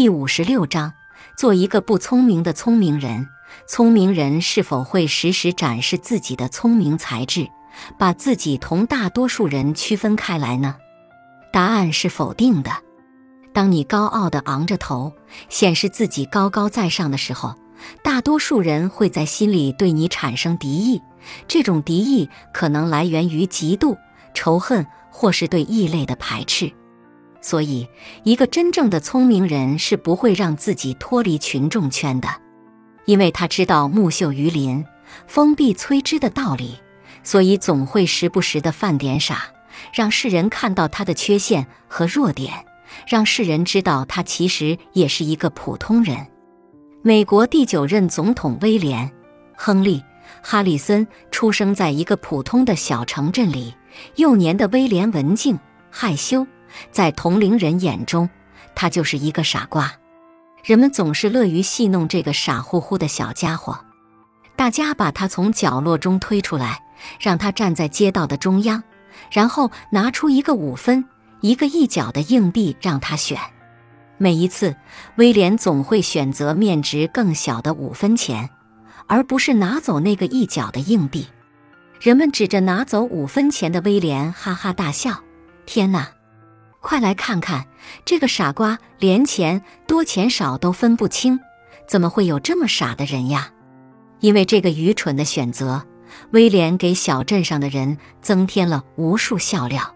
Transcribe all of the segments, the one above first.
第五十六章：做一个不聪明的聪明人。聪明人是否会时时展示自己的聪明才智，把自己同大多数人区分开来呢？答案是否定的。当你高傲地昂着头，显示自己高高在上的时候，大多数人会在心里对你产生敌意。这种敌意可能来源于嫉妒、仇恨，或是对异类的排斥。所以，一个真正的聪明人是不会让自己脱离群众圈的，因为他知道“木秀于林，风必摧之”的道理，所以总会时不时的犯点傻，让世人看到他的缺陷和弱点，让世人知道他其实也是一个普通人。美国第九任总统威廉·亨利·哈里森出生在一个普通的小城镇里，幼年的威廉文静害羞。在同龄人眼中，他就是一个傻瓜。人们总是乐于戏弄这个傻乎乎的小家伙。大家把他从角落中推出来，让他站在街道的中央，然后拿出一个五分、一个一角的硬币让他选。每一次，威廉总会选择面值更小的五分钱，而不是拿走那个一角的硬币。人们指着拿走五分钱的威廉哈哈大笑：“天哪！”快来看看这个傻瓜，连钱多钱少都分不清，怎么会有这么傻的人呀？因为这个愚蠢的选择，威廉给小镇上的人增添了无数笑料。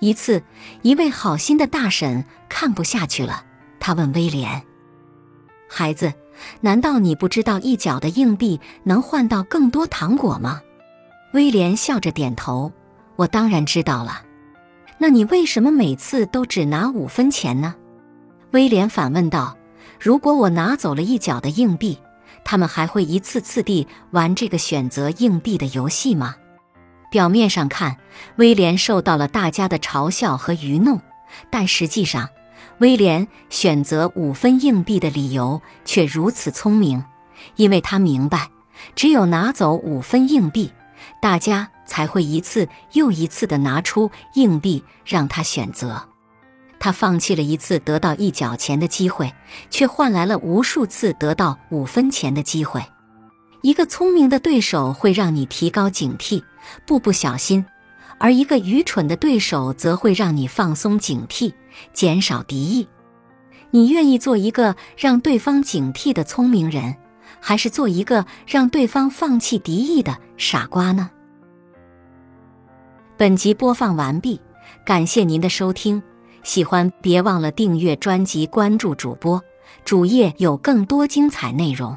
一次，一位好心的大婶看不下去了，他问威廉：“孩子，难道你不知道一角的硬币能换到更多糖果吗？”威廉笑着点头：“我当然知道了。”那你为什么每次都只拿五分钱呢？威廉反问道。如果我拿走了一角的硬币，他们还会一次次地玩这个选择硬币的游戏吗？表面上看，威廉受到了大家的嘲笑和愚弄，但实际上，威廉选择五分硬币的理由却如此聪明，因为他明白，只有拿走五分硬币，大家。才会一次又一次地拿出硬币让他选择。他放弃了一次得到一角钱的机会，却换来了无数次得到五分钱的机会。一个聪明的对手会让你提高警惕，步步小心；而一个愚蠢的对手则会让你放松警惕，减少敌意。你愿意做一个让对方警惕的聪明人，还是做一个让对方放弃敌意的傻瓜呢？本集播放完毕，感谢您的收听。喜欢别忘了订阅专辑、关注主播，主页有更多精彩内容。